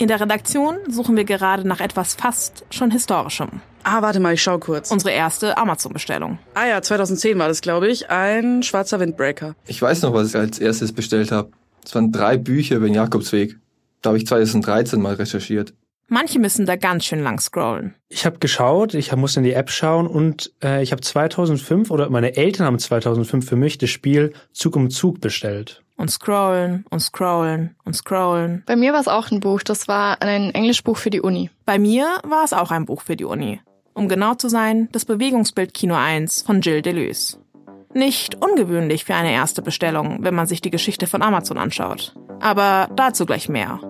In der Redaktion suchen wir gerade nach etwas fast schon Historischem. Ah, warte mal, ich schau kurz. Unsere erste Amazon-Bestellung. Ah ja, 2010 war das, glaube ich. Ein schwarzer Windbreaker. Ich weiß noch, was ich als erstes bestellt habe. Es waren drei Bücher über den Jakobsweg. Da habe ich 2013 mal recherchiert. Manche müssen da ganz schön lang scrollen. Ich habe geschaut, ich muss in die App schauen und äh, ich habe 2005 oder meine Eltern haben 2005 für mich das Spiel Zug um Zug bestellt. Und scrollen und scrollen und scrollen. Bei mir war es auch ein Buch, das war ein Englischbuch für die Uni. Bei mir war es auch ein Buch für die Uni. Um genau zu sein, das Bewegungsbild Kino 1 von Jill Deleuze. Nicht ungewöhnlich für eine erste Bestellung, wenn man sich die Geschichte von Amazon anschaut. Aber dazu gleich mehr.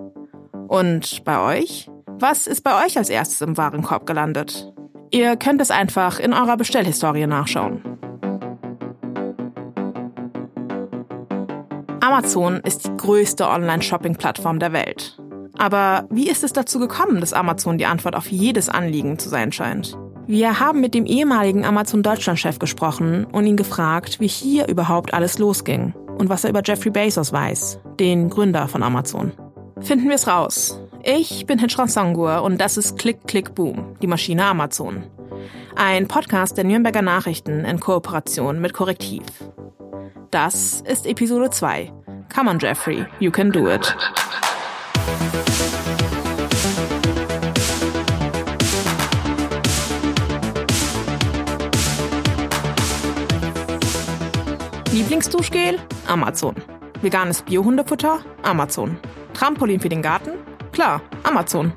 Und bei euch? Was ist bei euch als erstes im Warenkorb gelandet? Ihr könnt es einfach in eurer Bestellhistorie nachschauen. Amazon ist die größte Online-Shopping-Plattform der Welt. Aber wie ist es dazu gekommen, dass Amazon die Antwort auf jedes Anliegen zu sein scheint? Wir haben mit dem ehemaligen Amazon Deutschland-Chef gesprochen und ihn gefragt, wie hier überhaupt alles losging und was er über Jeffrey Bezos weiß, den Gründer von Amazon. Finden wir es raus. Ich bin Hitchran Sangur und das ist Click Click Boom, die Maschine Amazon. Ein Podcast der Nürnberger Nachrichten in Kooperation mit Korrektiv. Das ist Episode 2. Come on, Jeffrey, you can do it. Lieblingsduschgel? Amazon. Veganes Biohundefutter? Amazon. Trampolin für den Garten? Klar, Amazon.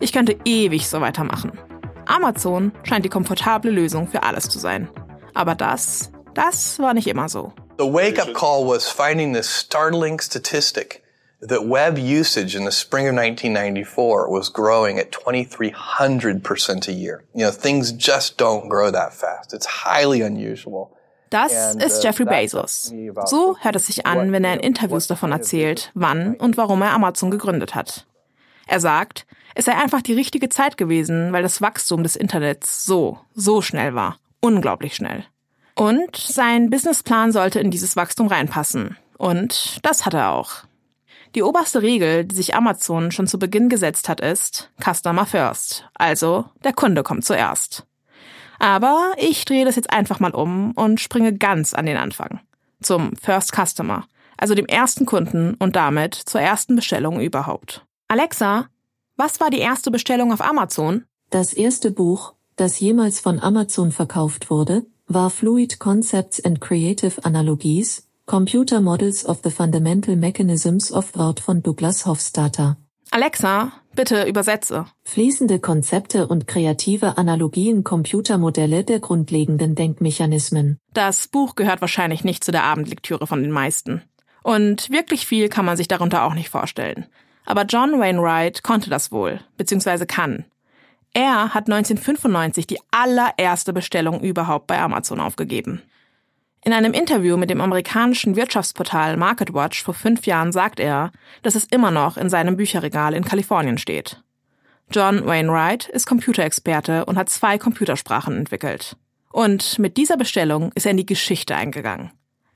Ich könnte ewig so weitermachen. Amazon scheint die komfortable Lösung für alles zu sein. Aber das, das war nicht immer so. The wake-up call was finding this startling statistic that web usage in the spring of 1994 was growing at 2300% a year. You know, things just don't grow that fast. It's highly unusual. Das ist Jeffrey Bezos. So hört es sich an, wenn er in Interviews davon erzählt, wann und warum er Amazon gegründet hat. Er sagt, es sei einfach die richtige Zeit gewesen, weil das Wachstum des Internets so, so schnell war. Unglaublich schnell. Und sein Businessplan sollte in dieses Wachstum reinpassen. Und das hat er auch. Die oberste Regel, die sich Amazon schon zu Beginn gesetzt hat, ist Customer First. Also der Kunde kommt zuerst. Aber ich drehe das jetzt einfach mal um und springe ganz an den Anfang. Zum First Customer, also dem ersten Kunden und damit zur ersten Bestellung überhaupt. Alexa, was war die erste Bestellung auf Amazon? Das erste Buch, das jemals von Amazon verkauft wurde, war Fluid Concepts and Creative Analogies, Computer Models of the Fundamental Mechanisms of Thought von Douglas Hofstadter. Alexa, bitte übersetze. Fließende Konzepte und kreative Analogien Computermodelle der grundlegenden Denkmechanismen. Das Buch gehört wahrscheinlich nicht zu der Abendlektüre von den meisten. Und wirklich viel kann man sich darunter auch nicht vorstellen. Aber John Wainwright konnte das wohl, beziehungsweise kann. Er hat 1995 die allererste Bestellung überhaupt bei Amazon aufgegeben. In einem Interview mit dem amerikanischen Wirtschaftsportal MarketWatch vor fünf Jahren sagt er, dass es immer noch in seinem Bücherregal in Kalifornien steht. John Wainwright ist Computerexperte und hat zwei Computersprachen entwickelt. Und mit dieser Bestellung ist er in die Geschichte eingegangen.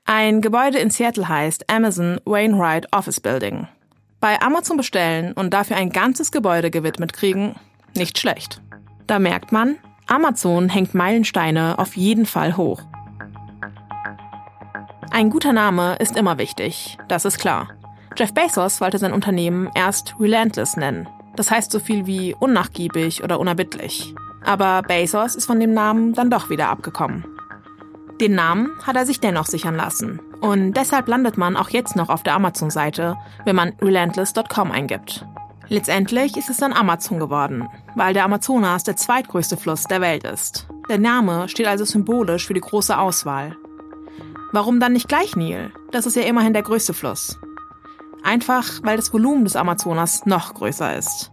Ein Gebäude in Seattle heißt Amazon Wainwright Office Building. Bei Amazon bestellen und dafür ein ganzes Gebäude gewidmet kriegen, nicht schlecht. Da merkt man, Amazon hängt Meilensteine auf jeden Fall hoch. Ein guter Name ist immer wichtig, das ist klar. Jeff Bezos wollte sein Unternehmen erst Relentless nennen. Das heißt so viel wie unnachgiebig oder unerbittlich. Aber Bezos ist von dem Namen dann doch wieder abgekommen. Den Namen hat er sich dennoch sichern lassen. Und deshalb landet man auch jetzt noch auf der Amazon-Seite, wenn man relentless.com eingibt. Letztendlich ist es dann Amazon geworden, weil der Amazonas der zweitgrößte Fluss der Welt ist. Der Name steht also symbolisch für die große Auswahl. Warum dann nicht gleich Nil? Das ist ja immerhin der größte Fluss. Einfach, weil das Volumen des Amazonas noch größer ist.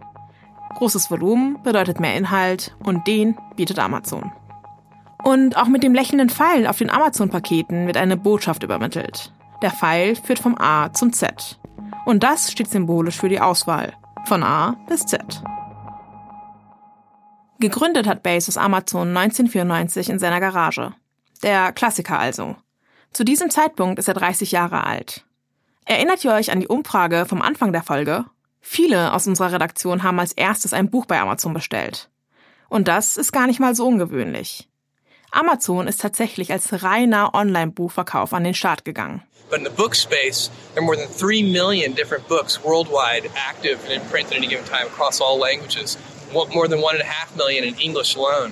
Großes Volumen bedeutet mehr Inhalt und den bietet Amazon. Und auch mit dem lächelnden Pfeil auf den Amazon-Paketen wird eine Botschaft übermittelt. Der Pfeil führt vom A zum Z. Und das steht symbolisch für die Auswahl. Von A bis Z. Gegründet hat Bezos Amazon 1994 in seiner Garage. Der Klassiker also. Zu diesem Zeitpunkt ist er 30 Jahre alt. Erinnert ihr euch an die Umfrage vom Anfang der Folge? Viele aus unserer Redaktion haben als erstes ein Buch bei Amazon bestellt. Und das ist gar nicht mal so ungewöhnlich. Amazon ist tatsächlich als reiner Online-Buchverkauf an den Start gegangen. But in the book space, there are more than 3 million different books worldwide active and in print at any given time across all languages. More than 1.5 million in English alone.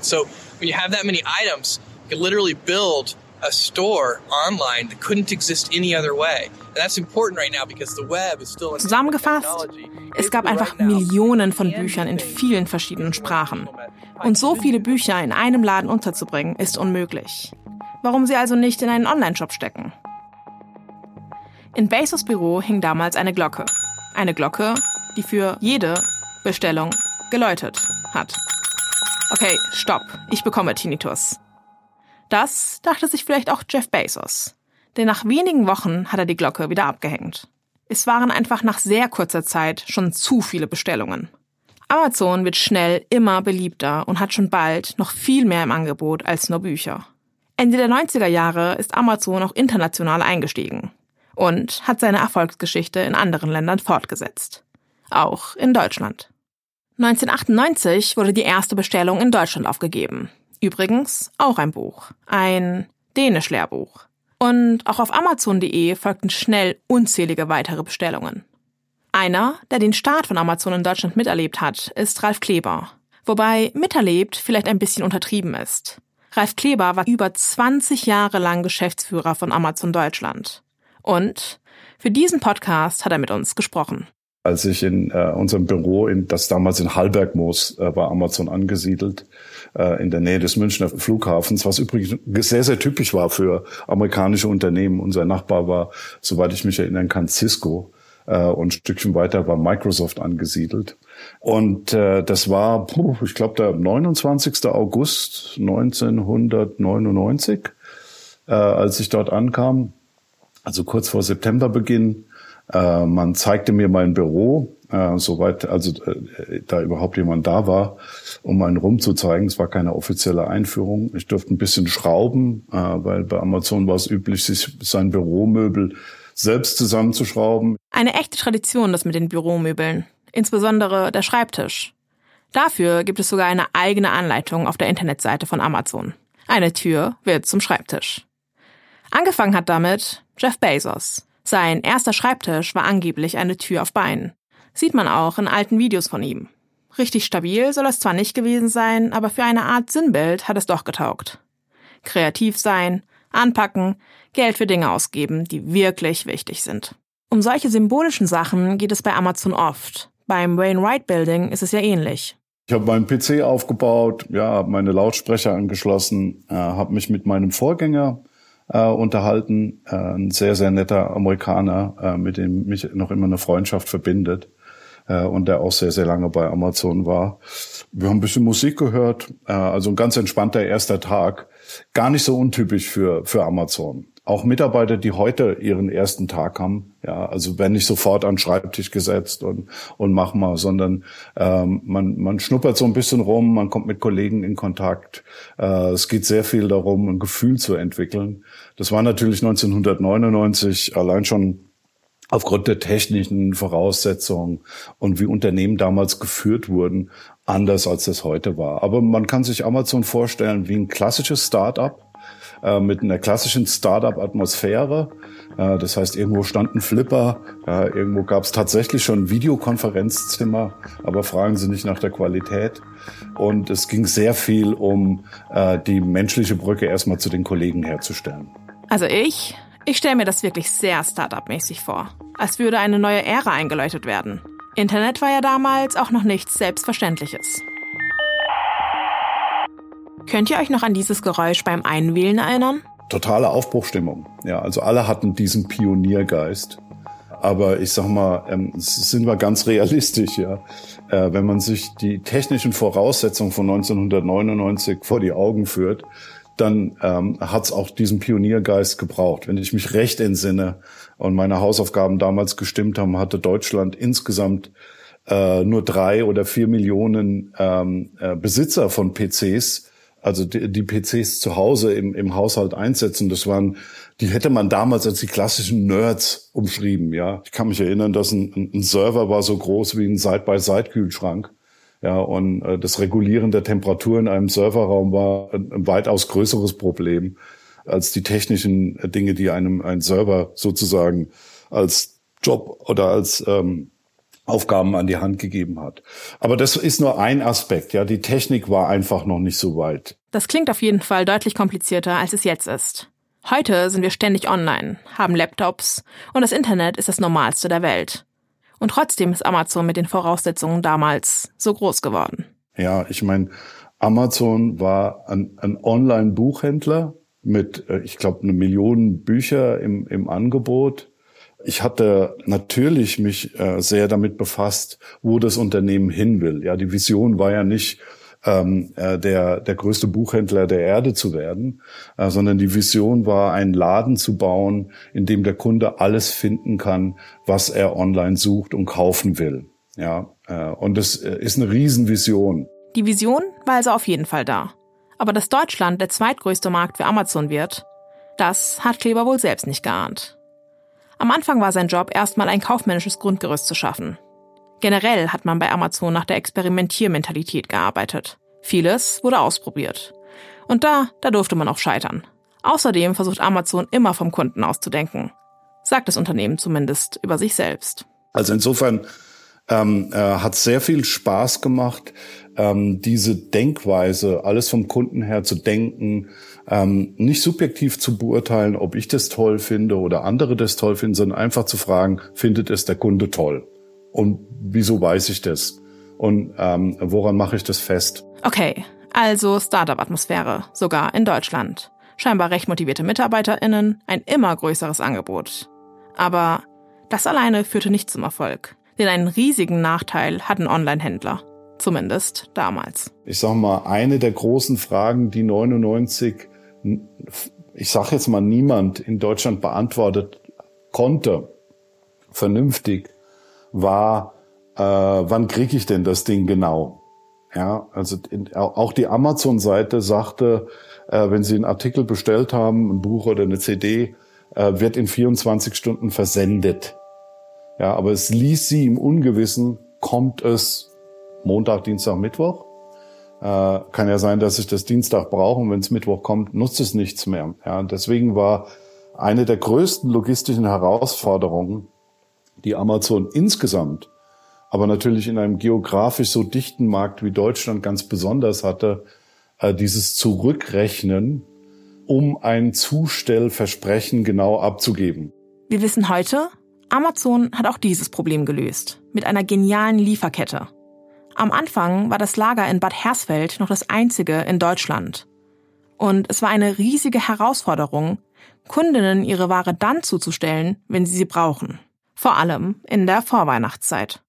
So when you have that many items, you can literally build a store online that couldn't exist any other way. And that's important right now because the web is still Zusammengefasst, es gab einfach Millionen von Büchern in vielen verschiedenen Sprachen. Und so viele Bücher in einem Laden unterzubringen, ist unmöglich. Warum sie also nicht in einen Online-Shop stecken? In Bezos Büro hing damals eine Glocke. Eine Glocke, die für jede Bestellung geläutet hat. Okay, stopp, ich bekomme Tinnitus. Das dachte sich vielleicht auch Jeff Bezos. Denn nach wenigen Wochen hat er die Glocke wieder abgehängt. Es waren einfach nach sehr kurzer Zeit schon zu viele Bestellungen. Amazon wird schnell immer beliebter und hat schon bald noch viel mehr im Angebot als nur Bücher. Ende der 90er Jahre ist Amazon auch international eingestiegen und hat seine Erfolgsgeschichte in anderen Ländern fortgesetzt. Auch in Deutschland. 1998 wurde die erste Bestellung in Deutschland aufgegeben. Übrigens auch ein Buch. Ein Dänisch-Lehrbuch. Und auch auf Amazon.de folgten schnell unzählige weitere Bestellungen. Einer, der den Start von Amazon in Deutschland miterlebt hat, ist Ralf Kleber. Wobei miterlebt vielleicht ein bisschen untertrieben ist. Ralf Kleber war über 20 Jahre lang Geschäftsführer von Amazon Deutschland. Und für diesen Podcast hat er mit uns gesprochen. Als ich in äh, unserem Büro, in, das damals in Hallbergmoos äh, war Amazon angesiedelt, äh, in der Nähe des Münchner Flughafens, was übrigens sehr, sehr typisch war für amerikanische Unternehmen. Unser Nachbar war, soweit ich mich erinnern kann, Cisco äh, und ein Stückchen weiter war Microsoft angesiedelt. Und äh, das war, puh, ich glaube, der 29. August 1999, äh, als ich dort ankam, also kurz vor Septemberbeginn. Äh, man zeigte mir mein Büro, äh, soweit also äh, da überhaupt jemand da war, um einen rumzuzeigen. Es war keine offizielle Einführung. Ich durfte ein bisschen schrauben, äh, weil bei Amazon war es üblich, sich sein Büromöbel selbst zusammenzuschrauben. Eine echte Tradition, das mit den Büromöbeln. Insbesondere der Schreibtisch. Dafür gibt es sogar eine eigene Anleitung auf der Internetseite von Amazon. Eine Tür wird zum Schreibtisch. Angefangen hat damit Jeff Bezos. Sein erster Schreibtisch war angeblich eine Tür auf Beinen. Sieht man auch in alten Videos von ihm. Richtig stabil soll es zwar nicht gewesen sein, aber für eine Art Sinnbild hat es doch getaugt. Kreativ sein, anpacken, Geld für Dinge ausgeben, die wirklich wichtig sind. Um solche symbolischen Sachen geht es bei Amazon oft. Beim Wainwright Building ist es ja ähnlich. Ich habe meinen PC aufgebaut, ja, habe meine Lautsprecher angeschlossen, äh, habe mich mit meinem Vorgänger äh, unterhalten, äh, ein sehr, sehr netter Amerikaner, äh, mit dem mich noch immer eine Freundschaft verbindet äh, und der auch sehr, sehr lange bei Amazon war. Wir haben ein bisschen Musik gehört, äh, also ein ganz entspannter erster Tag. Gar nicht so untypisch für, für Amazon auch Mitarbeiter, die heute ihren ersten Tag haben, ja, also werden nicht sofort an den Schreibtisch gesetzt und, und mach mal, sondern ähm, man, man schnuppert so ein bisschen rum, man kommt mit Kollegen in Kontakt. Äh, es geht sehr viel darum, ein Gefühl zu entwickeln. Das war natürlich 1999 allein schon aufgrund der technischen Voraussetzungen und wie Unternehmen damals geführt wurden, anders als das heute war. Aber man kann sich Amazon vorstellen wie ein klassisches Start-up, äh, mit einer klassischen Startup-Atmosphäre. Äh, das heißt, irgendwo standen Flipper, äh, irgendwo gab es tatsächlich schon Videokonferenzzimmer, aber fragen Sie nicht nach der Qualität. Und es ging sehr viel um äh, die menschliche Brücke erstmal zu den Kollegen herzustellen. Also ich, ich stelle mir das wirklich sehr Startup-mäßig vor. Als würde eine neue Ära eingeläutet werden. Internet war ja damals auch noch nichts Selbstverständliches. Könnt ihr euch noch an dieses Geräusch beim Einwählen erinnern? Totale Aufbruchstimmung. Ja, also alle hatten diesen Pioniergeist. Aber ich sag mal, ähm, sind wir ganz realistisch, ja. Äh, wenn man sich die technischen Voraussetzungen von 1999 vor die Augen führt, dann ähm, hat es auch diesen Pioniergeist gebraucht. Wenn ich mich recht entsinne und meine Hausaufgaben damals gestimmt haben, hatte Deutschland insgesamt äh, nur drei oder vier Millionen ähm, äh, Besitzer von PCs also die, die PCs zu Hause im, im Haushalt einsetzen. Das waren die hätte man damals als die klassischen Nerds umschrieben, ja. Ich kann mich erinnern, dass ein, ein Server war so groß wie ein Side-by-Side-Kühlschrank. Ja, und äh, das Regulieren der Temperatur in einem Serverraum war ein, ein weitaus größeres Problem als die technischen Dinge, die einem ein Server sozusagen als Job oder als ähm, Aufgaben an die Hand gegeben hat. Aber das ist nur ein Aspekt, ja. Die Technik war einfach noch nicht so weit. Das klingt auf jeden Fall deutlich komplizierter, als es jetzt ist. Heute sind wir ständig online, haben Laptops und das Internet ist das Normalste der Welt. Und trotzdem ist Amazon mit den Voraussetzungen damals so groß geworden. Ja, ich meine, Amazon war ein, ein Online-Buchhändler mit, äh, ich glaube, eine Million Bücher im, im Angebot. Ich hatte natürlich mich äh, sehr damit befasst, wo das Unternehmen hin will. Ja, die Vision war ja nicht, ähm, äh, der, der größte Buchhändler der Erde zu werden, äh, sondern die Vision war, einen Laden zu bauen, in dem der Kunde alles finden kann, was er online sucht und kaufen will. Ja, äh, und das äh, ist eine Riesenvision. Die Vision war also auf jeden Fall da. Aber dass Deutschland der zweitgrößte Markt für Amazon wird, das hat Kleber wohl selbst nicht geahnt. Am Anfang war sein Job erstmal ein kaufmännisches Grundgerüst zu schaffen. Generell hat man bei Amazon nach der Experimentiermentalität gearbeitet. Vieles wurde ausprobiert. Und da, da durfte man auch scheitern. Außerdem versucht Amazon immer vom Kunden auszudenken. Sagt das Unternehmen zumindest über sich selbst. Also insofern ähm, äh, hat sehr viel Spaß gemacht, ähm, diese Denkweise, alles vom Kunden her zu denken, ähm, nicht subjektiv zu beurteilen, ob ich das toll finde oder andere das toll finden, sondern einfach zu fragen, findet es der Kunde toll? Und wieso weiß ich das? Und ähm, woran mache ich das fest? Okay, also Startup-Atmosphäre, sogar in Deutschland. Scheinbar recht motivierte MitarbeiterInnen, ein immer größeres Angebot. Aber das alleine führte nicht zum Erfolg. Denn einen riesigen Nachteil hatten Online-Händler. Zumindest damals. Ich sag mal, eine der großen Fragen, die 99, ich sag jetzt mal niemand in Deutschland beantwortet konnte, vernünftig, war, äh, wann kriege ich denn das Ding genau? Ja, also in, auch die Amazon-Seite sagte, äh, wenn Sie einen Artikel bestellt haben, ein Buch oder eine CD, äh, wird in 24 Stunden versendet. Ja, aber es ließ sie im Ungewissen, kommt es Montag, Dienstag, Mittwoch? Äh, kann ja sein, dass ich das Dienstag brauche und wenn es Mittwoch kommt, nutzt es nichts mehr. Ja, deswegen war eine der größten logistischen Herausforderungen, die Amazon insgesamt, aber natürlich in einem geografisch so dichten Markt wie Deutschland ganz besonders hatte, äh, dieses Zurückrechnen, um ein Zustellversprechen genau abzugeben. Wir wissen heute, Amazon hat auch dieses Problem gelöst, mit einer genialen Lieferkette. Am Anfang war das Lager in Bad Hersfeld noch das einzige in Deutschland. Und es war eine riesige Herausforderung, Kundinnen ihre Ware dann zuzustellen, wenn sie sie brauchen. Vor allem in der Vorweihnachtszeit.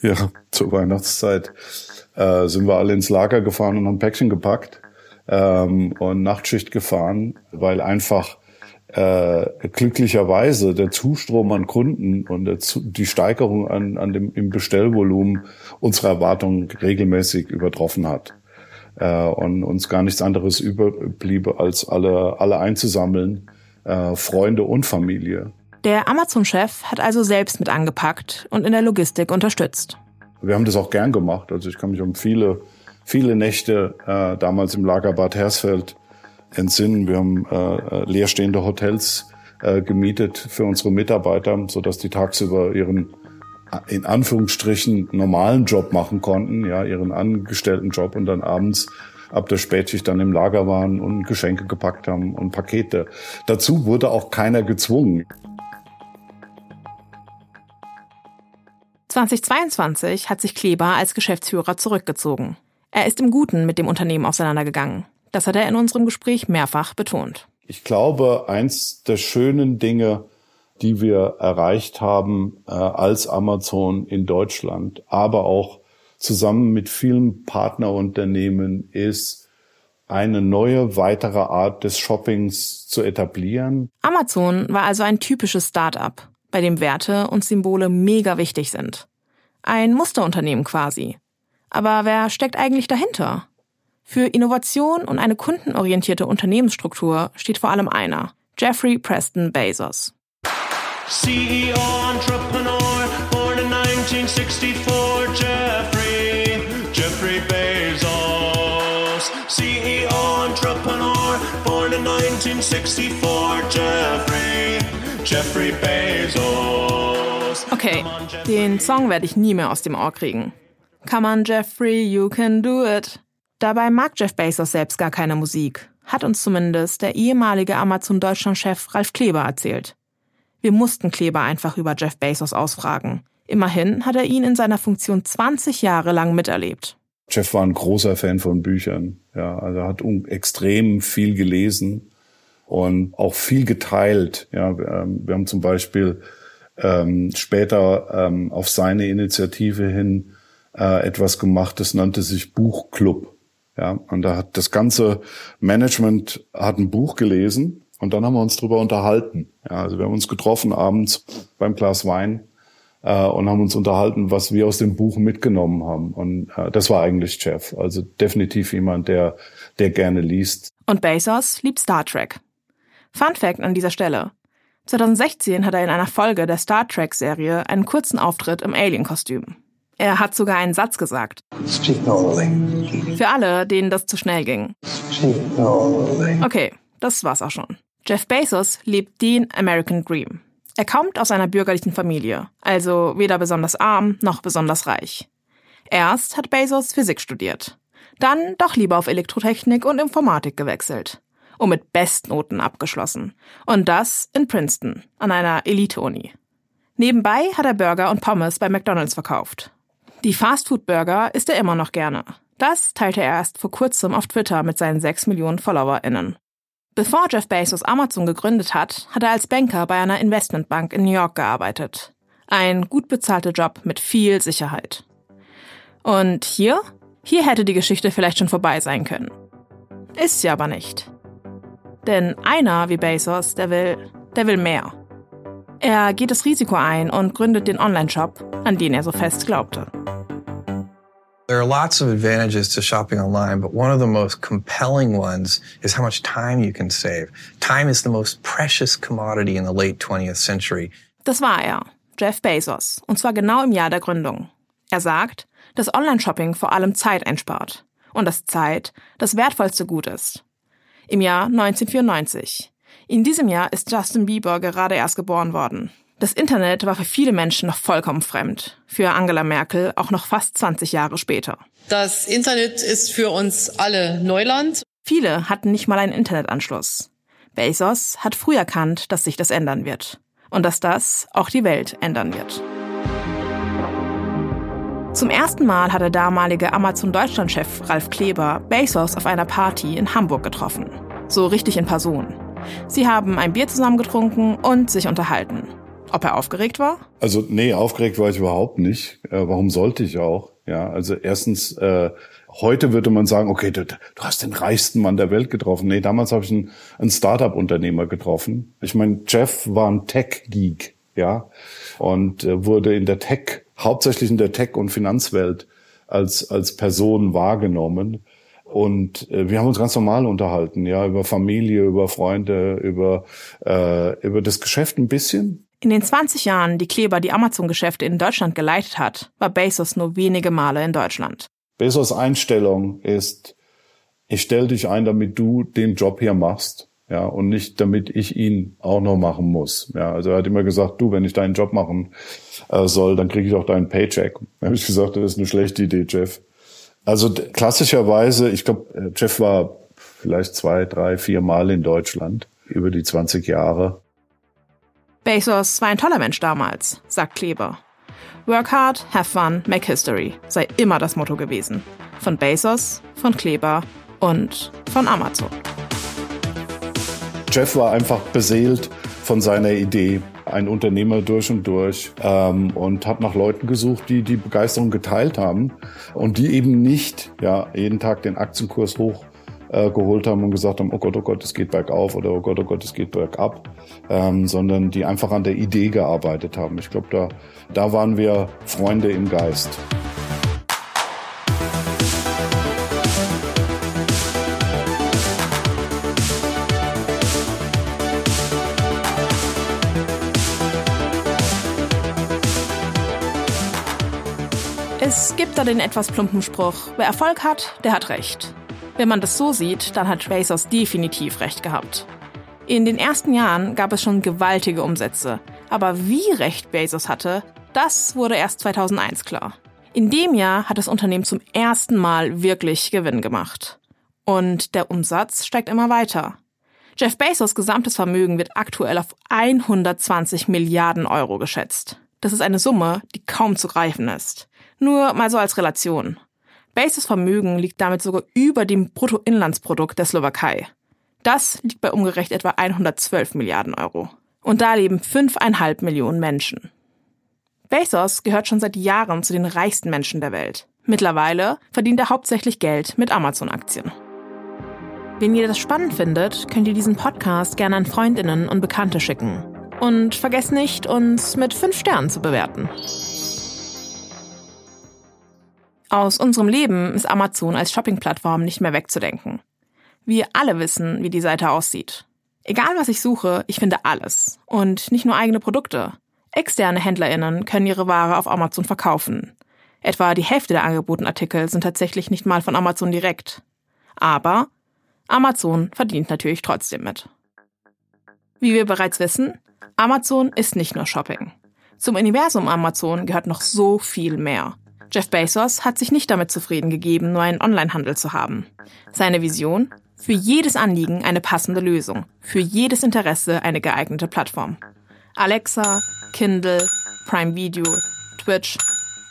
Ja, zur Weihnachtszeit äh, sind wir alle ins Lager gefahren und haben Päckchen gepackt ähm, und Nachtschicht gefahren, weil einfach äh, glücklicherweise der Zustrom an Kunden und die Steigerung an, an dem, im Bestellvolumen unsere Erwartungen regelmäßig übertroffen hat. Äh, und uns gar nichts anderes überbliebe, als alle, alle einzusammeln, äh, Freunde und Familie. Der Amazon-Chef hat also selbst mit angepackt und in der Logistik unterstützt. Wir haben das auch gern gemacht. Also ich kann mich um viele, viele Nächte äh, damals im Lager Bad Hersfeld entsinnen. Wir haben äh, äh, leerstehende Hotels äh, gemietet für unsere Mitarbeiter, so dass die tagsüber ihren äh, in Anführungsstrichen normalen Job machen konnten, ja, ihren angestellten Job und dann abends ab der Spätschicht dann im Lager waren und Geschenke gepackt haben und Pakete. Dazu wurde auch keiner gezwungen. 2022 hat sich Kleber als Geschäftsführer zurückgezogen. Er ist im Guten mit dem Unternehmen auseinandergegangen. Das hat er in unserem Gespräch mehrfach betont. Ich glaube, eins der schönen Dinge, die wir erreicht haben äh, als Amazon in Deutschland, aber auch zusammen mit vielen Partnerunternehmen, ist eine neue, weitere Art des Shoppings zu etablieren. Amazon war also ein typisches Start-up bei dem Werte und Symbole mega wichtig sind. Ein Musterunternehmen quasi. Aber wer steckt eigentlich dahinter? Für Innovation und eine kundenorientierte Unternehmensstruktur steht vor allem einer, Jeffrey Preston Bezos. CEO entrepreneur, born in 1964, Jeffrey, Jeffrey Bezos. CEO entrepreneur, born in 1964, Jeffrey, Jeffrey Bezos. Okay, den Song werde ich nie mehr aus dem Ohr kriegen. Come on, Jeffrey, you can do it. Dabei mag Jeff Bezos selbst gar keine Musik, hat uns zumindest der ehemalige Amazon-Deutschland-Chef Ralf Kleber erzählt. Wir mussten Kleber einfach über Jeff Bezos ausfragen. Immerhin hat er ihn in seiner Funktion 20 Jahre lang miterlebt. Jeff war ein großer Fan von Büchern. Ja, also hat extrem viel gelesen und auch viel geteilt. Ja, wir, ähm, wir haben zum Beispiel ähm, später ähm, auf seine Initiative hin äh, etwas gemacht, das nannte sich Buchclub. Ja, und da hat das ganze Management hat ein Buch gelesen und dann haben wir uns drüber unterhalten. Ja, also wir haben uns getroffen abends beim Glas Wein äh, und haben uns unterhalten, was wir aus dem Buch mitgenommen haben. Und äh, das war eigentlich Jeff. Also definitiv jemand, der, der gerne liest. Und Bezos liebt Star Trek. Fun Fact an dieser Stelle. 2016 hat er in einer Folge der Star Trek-Serie einen kurzen Auftritt im Alien-Kostüm. Er hat sogar einen Satz gesagt. Für alle, denen das zu schnell ging. Okay, das war's auch schon. Jeff Bezos lebt den American Dream. Er kommt aus einer bürgerlichen Familie, also weder besonders arm noch besonders reich. Erst hat Bezos Physik studiert, dann doch lieber auf Elektrotechnik und Informatik gewechselt und mit Bestnoten abgeschlossen. Und das in Princeton, an einer Elite-Uni. Nebenbei hat er Burger und Pommes bei McDonald's verkauft die Fastfood-Burger isst er immer noch gerne. Das teilte er erst vor kurzem auf Twitter mit seinen 6 Millionen FollowerInnen. Bevor Jeff Bezos Amazon gegründet hat, hat er als Banker bei einer Investmentbank in New York gearbeitet. Ein gut bezahlter Job mit viel Sicherheit. Und hier? Hier hätte die Geschichte vielleicht schon vorbei sein können. Ist sie aber nicht. Denn einer wie Bezos, der will, der will mehr. Er geht das Risiko ein und gründet den Online-Shop, an den er so fest glaubte. There are lots of advantages to shopping online, but one of the most compelling ones is how much time you can save. Time is the most precious commodity in the late 20th century. Das war er, Jeff Bezos, und zwar genau im Jahr der Gründung. Er sagt, dass Online-Shopping vor allem Zeit einspart und dass Zeit das wertvollste Gut ist. Im Jahr 1994. In diesem Jahr ist Justin Bieber gerade erst geboren worden. Das Internet war für viele Menschen noch vollkommen fremd, für Angela Merkel auch noch fast 20 Jahre später. Das Internet ist für uns alle Neuland. Viele hatten nicht mal einen Internetanschluss. Bezos hat früh erkannt, dass sich das ändern wird und dass das auch die Welt ändern wird. Zum ersten Mal hat der damalige Amazon Deutschland-Chef Ralf Kleber Bezos auf einer Party in Hamburg getroffen. So richtig in Person. Sie haben ein Bier zusammen getrunken und sich unterhalten. Ob er aufgeregt war? Also nee, aufgeregt war ich überhaupt nicht. Äh, warum sollte ich auch? Ja, also erstens, äh, heute würde man sagen, okay, du, du, hast den reichsten Mann der Welt getroffen. Nee, damals habe ich einen, einen Startup-Unternehmer getroffen. Ich meine, Jeff war ein Tech-Geek, ja, und äh, wurde in der Tech, hauptsächlich in der Tech- und Finanzwelt als, als Person wahrgenommen. Und äh, wir haben uns ganz normal unterhalten, ja, über Familie, über Freunde, über, äh, über das Geschäft ein bisschen. In den 20 Jahren, die Kleber die Amazon-Geschäfte in Deutschland geleitet hat, war Bezos nur wenige Male in Deutschland. Bezos Einstellung ist, ich stelle dich ein, damit du den Job hier machst, ja, und nicht damit ich ihn auch noch machen muss. Ja, also er hat immer gesagt, du, wenn ich deinen Job machen äh, soll, dann kriege ich auch deinen Paycheck. Da habe ich gesagt, das ist eine schlechte Idee, Jeff. Also klassischerweise, ich glaube, äh, Jeff war vielleicht zwei, drei, vier Mal in Deutschland über die 20 Jahre. Bezos war ein toller Mensch damals, sagt Kleber. Work hard, have fun, make history sei immer das Motto gewesen. Von Bezos, von Kleber und von Amazon. Jeff war einfach beseelt von seiner Idee, ein Unternehmer durch und durch ähm, und hat nach Leuten gesucht, die die Begeisterung geteilt haben und die eben nicht ja jeden Tag den Aktienkurs hoch äh, haben und gesagt haben, oh Gott, oh Gott, es geht bergauf oder oh Gott, oh Gott, es geht bergab, ähm, sondern die einfach an der Idee gearbeitet haben. Ich glaube, da, da waren wir Freunde im Geist. Da den etwas plumpen Spruch, wer Erfolg hat, der hat Recht. Wenn man das so sieht, dann hat Bezos definitiv recht gehabt. In den ersten Jahren gab es schon gewaltige Umsätze, aber wie recht Bezos hatte, das wurde erst 2001 klar. In dem Jahr hat das Unternehmen zum ersten Mal wirklich Gewinn gemacht. Und der Umsatz steigt immer weiter. Jeff Bezos gesamtes Vermögen wird aktuell auf 120 Milliarden Euro geschätzt. Das ist eine Summe, die kaum zu greifen ist. Nur mal so als Relation. Bezos Vermögen liegt damit sogar über dem Bruttoinlandsprodukt der Slowakei. Das liegt bei umgerechnet etwa 112 Milliarden Euro. Und da leben fünfeinhalb Millionen Menschen. Bezos gehört schon seit Jahren zu den reichsten Menschen der Welt. Mittlerweile verdient er hauptsächlich Geld mit Amazon-Aktien. Wenn ihr das spannend findet, könnt ihr diesen Podcast gerne an Freundinnen und Bekannte schicken. Und vergesst nicht, uns mit fünf Sternen zu bewerten. Aus unserem Leben ist Amazon als Shopping-Plattform nicht mehr wegzudenken. Wir alle wissen, wie die Seite aussieht. Egal was ich suche, ich finde alles. Und nicht nur eigene Produkte. Externe HändlerInnen können ihre Ware auf Amazon verkaufen. Etwa die Hälfte der angebotenen Artikel sind tatsächlich nicht mal von Amazon direkt. Aber Amazon verdient natürlich trotzdem mit. Wie wir bereits wissen, Amazon ist nicht nur Shopping. Zum Universum Amazon gehört noch so viel mehr. Jeff Bezos hat sich nicht damit zufrieden gegeben, nur einen Onlinehandel zu haben. Seine Vision? Für jedes Anliegen eine passende Lösung, für jedes Interesse eine geeignete Plattform. Alexa, Kindle, Prime Video, Twitch,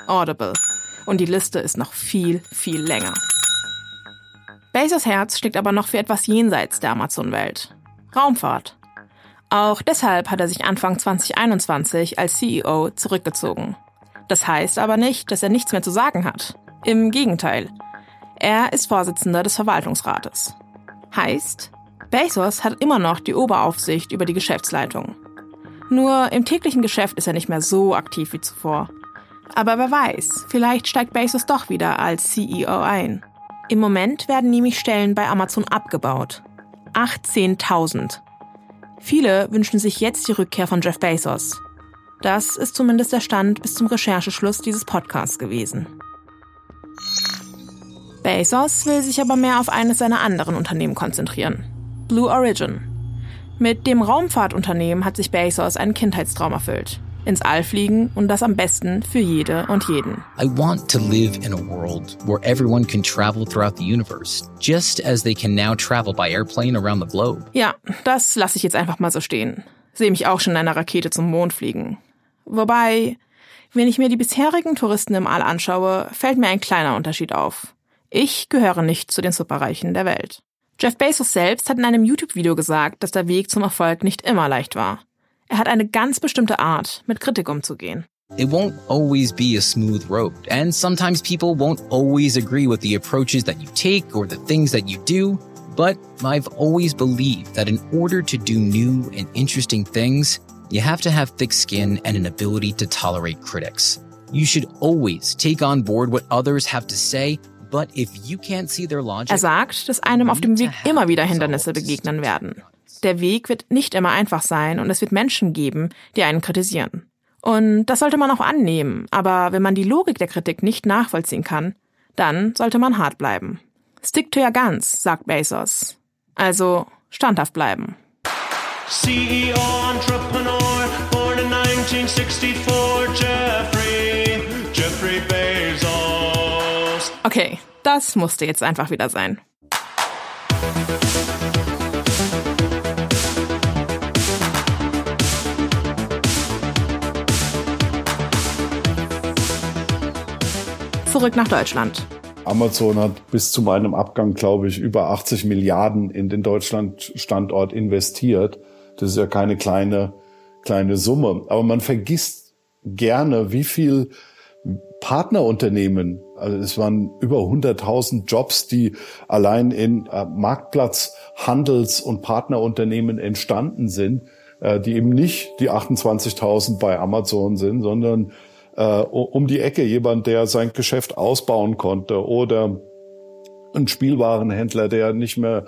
Audible. Und die Liste ist noch viel, viel länger. Bezos Herz schlägt aber noch für etwas jenseits der Amazon-Welt. Raumfahrt. Auch deshalb hat er sich Anfang 2021 als CEO zurückgezogen. Das heißt aber nicht, dass er nichts mehr zu sagen hat. Im Gegenteil. Er ist Vorsitzender des Verwaltungsrates. Heißt, Bezos hat immer noch die Oberaufsicht über die Geschäftsleitung. Nur im täglichen Geschäft ist er nicht mehr so aktiv wie zuvor. Aber wer weiß, vielleicht steigt Bezos doch wieder als CEO ein. Im Moment werden nämlich Stellen bei Amazon abgebaut. 18.000. Viele wünschen sich jetzt die Rückkehr von Jeff Bezos. Das ist zumindest der Stand bis zum Rechercheschluss dieses Podcasts gewesen. Bezos will sich aber mehr auf eines seiner anderen Unternehmen konzentrieren. Blue Origin. Mit dem Raumfahrtunternehmen hat sich Bezos einen Kindheitstraum erfüllt. Ins All fliegen und das am besten für jede und jeden. I want to live in a world where everyone can travel throughout the universe, just as they can now travel by airplane around the globe. Ja, das lasse ich jetzt einfach mal so stehen. Sehe mich auch schon in einer Rakete zum Mond fliegen. Wobei, wenn ich mir die bisherigen Touristen im All anschaue, fällt mir ein kleiner Unterschied auf. Ich gehöre nicht zu den Superreichen der Welt. Jeff Bezos selbst hat in einem YouTube-Video gesagt, dass der Weg zum Erfolg nicht immer leicht war. Er hat eine ganz bestimmte Art, mit Kritik umzugehen. It won't always be a smooth road, and sometimes people won't always agree with the approaches that you take or the things that you do. But I've always believed that in order to do new and interesting things, you have to have thick skin and an ability to tolerate critics. You should always take on board what others have to say er sagt, dass einem auf dem Weg immer wieder Hindernisse begegnen werden. Der Weg wird nicht immer einfach sein und es wird Menschen geben, die einen kritisieren. Und das sollte man auch annehmen, aber wenn man die Logik der Kritik nicht nachvollziehen kann, dann sollte man hart bleiben. Stick to your guns, sagt Bezos. Also standhaft bleiben. CEO Entrepreneur, Okay, das musste jetzt einfach wieder sein. Zurück nach Deutschland. Amazon hat bis zu meinem Abgang, glaube ich, über 80 Milliarden in den Deutschland-Standort investiert. Das ist ja keine kleine, kleine Summe. Aber man vergisst gerne, wie viel Partnerunternehmen, also es waren über 100.000 Jobs, die allein in äh, Marktplatz, Handels- und Partnerunternehmen entstanden sind, äh, die eben nicht die 28.000 bei Amazon sind, sondern äh, um die Ecke jemand, der sein Geschäft ausbauen konnte oder ein Spielwarenhändler, der nicht mehr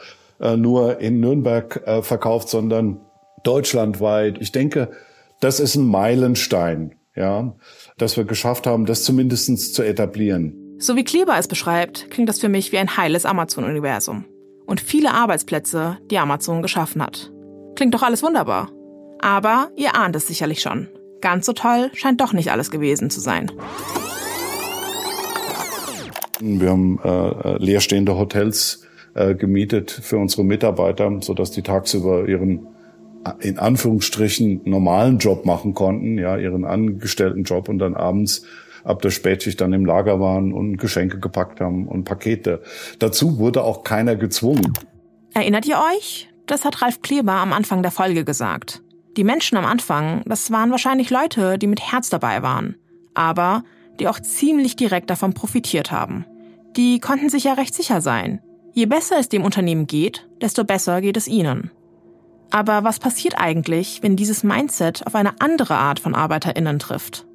nur in Nürnberg verkauft, sondern deutschlandweit. Ich denke, das ist ein Meilenstein ja, dass wir geschafft haben, das zumindestens zu etablieren. So wie Kleber es beschreibt, klingt das für mich wie ein heiles Amazon-Universum. Und viele Arbeitsplätze, die Amazon geschaffen hat. Klingt doch alles wunderbar. Aber ihr ahnt es sicherlich schon. Ganz so toll scheint doch nicht alles gewesen zu sein. Wir haben äh, leerstehende Hotels äh, gemietet für unsere Mitarbeiter, sodass die tagsüber ihren äh, in Anführungsstrichen normalen Job machen konnten, ja, ihren angestellten Job und dann abends ab der Spätschicht dann im Lager waren und Geschenke gepackt haben und Pakete. Dazu wurde auch keiner gezwungen. Erinnert ihr euch? Das hat Ralf Kleber am Anfang der Folge gesagt. Die Menschen am Anfang, das waren wahrscheinlich Leute, die mit Herz dabei waren, aber die auch ziemlich direkt davon profitiert haben. Die konnten sich ja recht sicher sein. Je besser es dem Unternehmen geht, desto besser geht es ihnen. Aber was passiert eigentlich, wenn dieses Mindset auf eine andere Art von Arbeiterinnen trifft?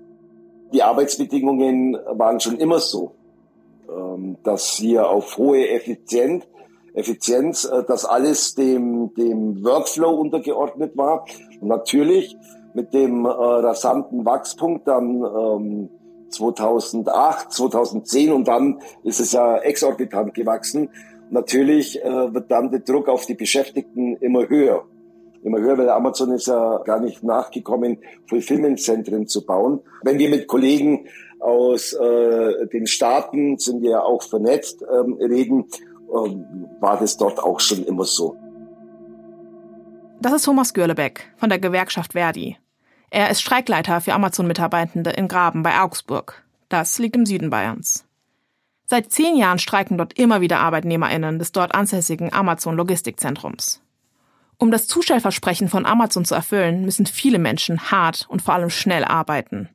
Die Arbeitsbedingungen waren schon immer so, ähm, dass hier auf hohe Effizienz, Effizienz, äh, dass alles dem, dem Workflow untergeordnet war. Und natürlich mit dem äh, rasanten Wachspunkt dann 2008, ähm, 2010 und dann ist es ja exorbitant gewachsen. Natürlich äh, wird dann der Druck auf die Beschäftigten immer höher immer höher, weil Amazon ist ja gar nicht nachgekommen, Fulfillment-Zentren zu bauen. Wenn wir mit Kollegen aus äh, den Staaten, sind wir ja auch vernetzt, ähm, reden, ähm, war das dort auch schon immer so. Das ist Thomas Görlebeck von der Gewerkschaft Verdi. Er ist Streikleiter für Amazon-Mitarbeitende in Graben bei Augsburg. Das liegt im Süden Bayerns. Seit zehn Jahren streiken dort immer wieder ArbeitnehmerInnen des dort ansässigen Amazon-Logistikzentrums. Um das Zustellversprechen von Amazon zu erfüllen, müssen viele Menschen hart und vor allem schnell arbeiten.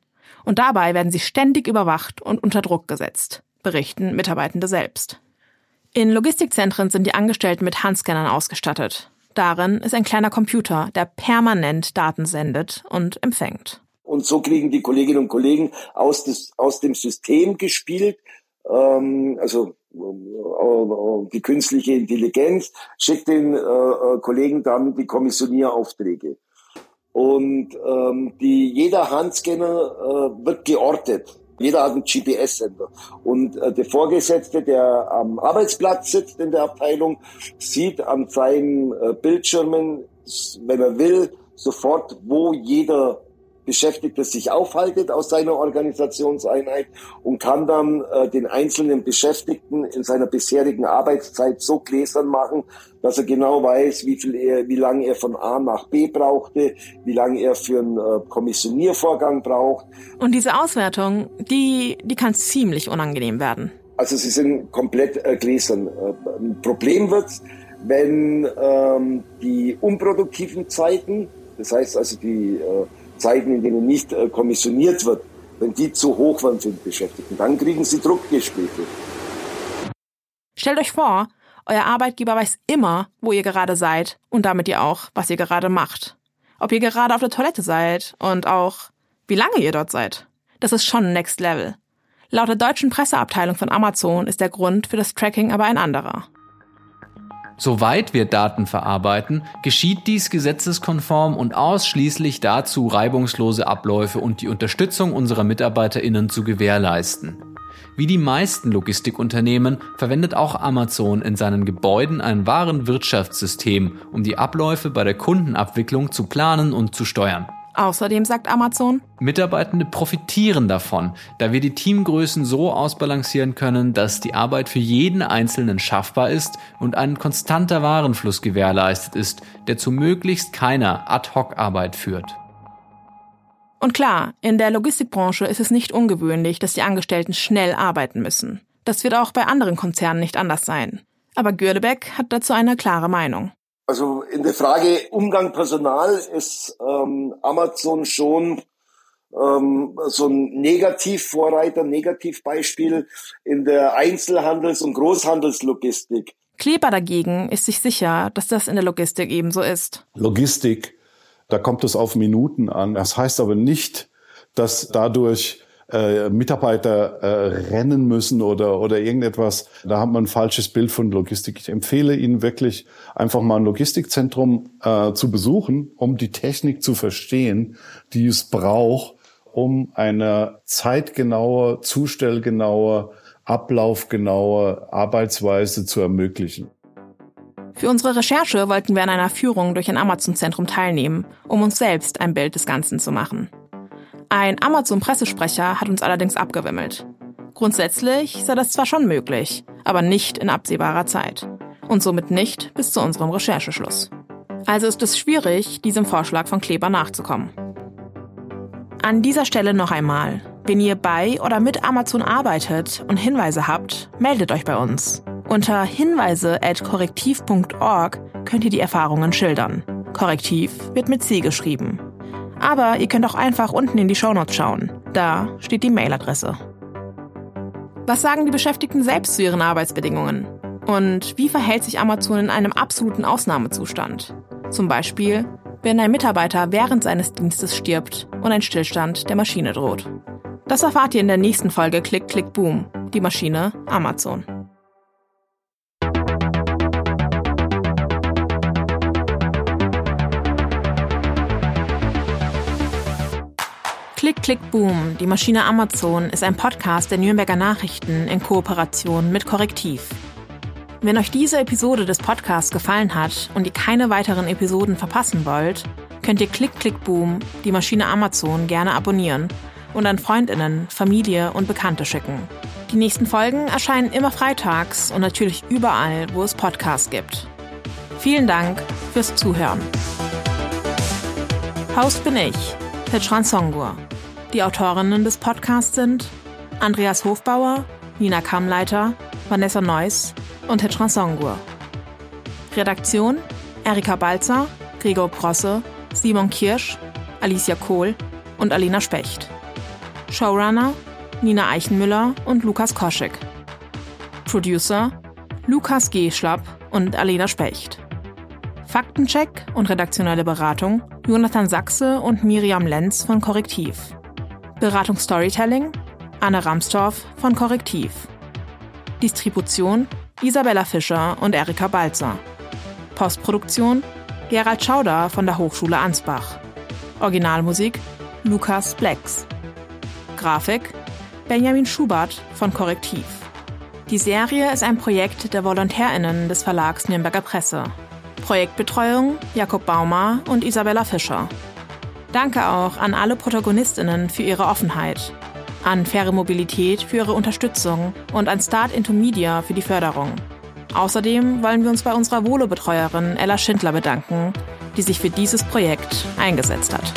Und dabei werden sie ständig überwacht und unter Druck gesetzt, berichten Mitarbeitende selbst. In Logistikzentren sind die Angestellten mit Handscannern ausgestattet. Darin ist ein kleiner Computer, der permanent Daten sendet und empfängt. Und so kriegen die Kolleginnen und Kollegen aus, des, aus dem System gespielt, ähm, also die künstliche Intelligenz schickt den äh, äh, Kollegen dann die Kommissionieraufträge. Und ähm, die, jeder Handscanner äh, wird geortet. Jeder hat einen GPS-Sender. Und äh, der Vorgesetzte, der am Arbeitsplatz sitzt in der Abteilung, sieht an seinen äh, Bildschirmen, wenn er will, sofort, wo jeder Beschäftigter sich aufhaltet aus seiner Organisationseinheit und kann dann äh, den einzelnen Beschäftigten in seiner bisherigen Arbeitszeit so gläsern machen, dass er genau weiß, wie viel er, wie lange er von A nach B brauchte, wie lange er für einen äh, Kommissioniervorgang braucht. Und diese Auswertung, die, die kann ziemlich unangenehm werden. Also sie sind komplett äh, gläsern. Äh, ein Problem wird, wenn ähm, die unproduktiven Zeiten, das heißt also die äh, Zeiten, in denen nicht äh, kommissioniert wird, wenn die zu hoch waren für die Beschäftigten, dann kriegen sie Druckgespräche. Stellt euch vor, euer Arbeitgeber weiß immer, wo ihr gerade seid und damit ihr auch, was ihr gerade macht. Ob ihr gerade auf der Toilette seid und auch, wie lange ihr dort seid. Das ist schon Next Level. Laut der deutschen Presseabteilung von Amazon ist der Grund für das Tracking aber ein anderer. Soweit wir Daten verarbeiten, geschieht dies gesetzeskonform und ausschließlich dazu, reibungslose Abläufe und die Unterstützung unserer Mitarbeiterinnen zu gewährleisten. Wie die meisten Logistikunternehmen verwendet auch Amazon in seinen Gebäuden ein wahren Wirtschaftssystem, um die Abläufe bei der Kundenabwicklung zu planen und zu steuern. Außerdem sagt Amazon, Mitarbeitende profitieren davon, da wir die Teamgrößen so ausbalancieren können, dass die Arbeit für jeden Einzelnen schaffbar ist und ein konstanter Warenfluss gewährleistet ist, der zu möglichst keiner Ad-Hoc-Arbeit führt. Und klar, in der Logistikbranche ist es nicht ungewöhnlich, dass die Angestellten schnell arbeiten müssen. Das wird auch bei anderen Konzernen nicht anders sein. Aber Gördebeck hat dazu eine klare Meinung. Also in der Frage Umgang Personal ist ähm, Amazon schon ähm, so ein Negativvorreiter, Negativbeispiel in der Einzelhandels- und Großhandelslogistik. Kleber dagegen ist sich sicher, dass das in der Logistik ebenso ist. Logistik, da kommt es auf Minuten an. Das heißt aber nicht, dass dadurch äh, Mitarbeiter äh, rennen müssen oder, oder irgendetwas. Da hat man ein falsches Bild von Logistik. Ich empfehle Ihnen wirklich, einfach mal ein Logistikzentrum äh, zu besuchen, um die Technik zu verstehen, die es braucht, um eine zeitgenaue, zustellgenaue, ablaufgenaue Arbeitsweise zu ermöglichen. Für unsere Recherche wollten wir an einer Führung durch ein Amazon-Zentrum teilnehmen, um uns selbst ein Bild des Ganzen zu machen. Ein Amazon-Pressesprecher hat uns allerdings abgewimmelt. Grundsätzlich sei das zwar schon möglich, aber nicht in absehbarer Zeit. Und somit nicht bis zu unserem Rechercheschluss. Also ist es schwierig, diesem Vorschlag von Kleber nachzukommen. An dieser Stelle noch einmal. Wenn ihr bei oder mit Amazon arbeitet und Hinweise habt, meldet euch bei uns. Unter hinweise.korrektiv.org könnt ihr die Erfahrungen schildern. Korrektiv wird mit C geschrieben. Aber ihr könnt auch einfach unten in die Shownotes schauen. Da steht die Mailadresse. Was sagen die Beschäftigten selbst zu ihren Arbeitsbedingungen? Und wie verhält sich Amazon in einem absoluten Ausnahmezustand? Zum Beispiel, wenn ein Mitarbeiter während seines Dienstes stirbt und ein Stillstand der Maschine droht. Das erfahrt ihr in der nächsten Folge Click, Click, Boom. Die Maschine Amazon. Klick, Klick, Boom, die Maschine Amazon ist ein Podcast der Nürnberger Nachrichten in Kooperation mit Korrektiv. Wenn euch diese Episode des Podcasts gefallen hat und ihr keine weiteren Episoden verpassen wollt, könnt ihr Klick, Klick, Boom, die Maschine Amazon gerne abonnieren und an Freundinnen, Familie und Bekannte schicken. Die nächsten Folgen erscheinen immer freitags und natürlich überall, wo es Podcasts gibt. Vielen Dank fürs Zuhören. Host bin ich, Petran Songur. Die Autorinnen des Podcasts sind Andreas Hofbauer, Nina Kammleiter, Vanessa Neuss und Tetran Songur. Redaktion Erika Balzer, Gregor Prosse, Simon Kirsch, Alicia Kohl und Alina Specht. Showrunner Nina Eichenmüller und Lukas Koschek. Producer Lukas G. Schlapp und Alena Specht. Faktencheck und redaktionelle Beratung Jonathan Sachse und Miriam Lenz von Korrektiv. Beratung Storytelling Anne Ramstorff von Korrektiv. Distribution Isabella Fischer und Erika Balzer. Postproduktion Gerald Schauder von der Hochschule Ansbach. Originalmusik Lukas Blacks. Grafik Benjamin Schubert von Korrektiv. Die Serie ist ein Projekt der VolontärInnen des Verlags Nürnberger Presse. Projektbetreuung Jakob Baumer und Isabella Fischer. Danke auch an alle ProtagonistInnen für ihre Offenheit, an Faire Mobilität für ihre Unterstützung und an Start into Media für die Förderung. Außerdem wollen wir uns bei unserer Volo-Betreuerin Ella Schindler bedanken, die sich für dieses Projekt eingesetzt hat.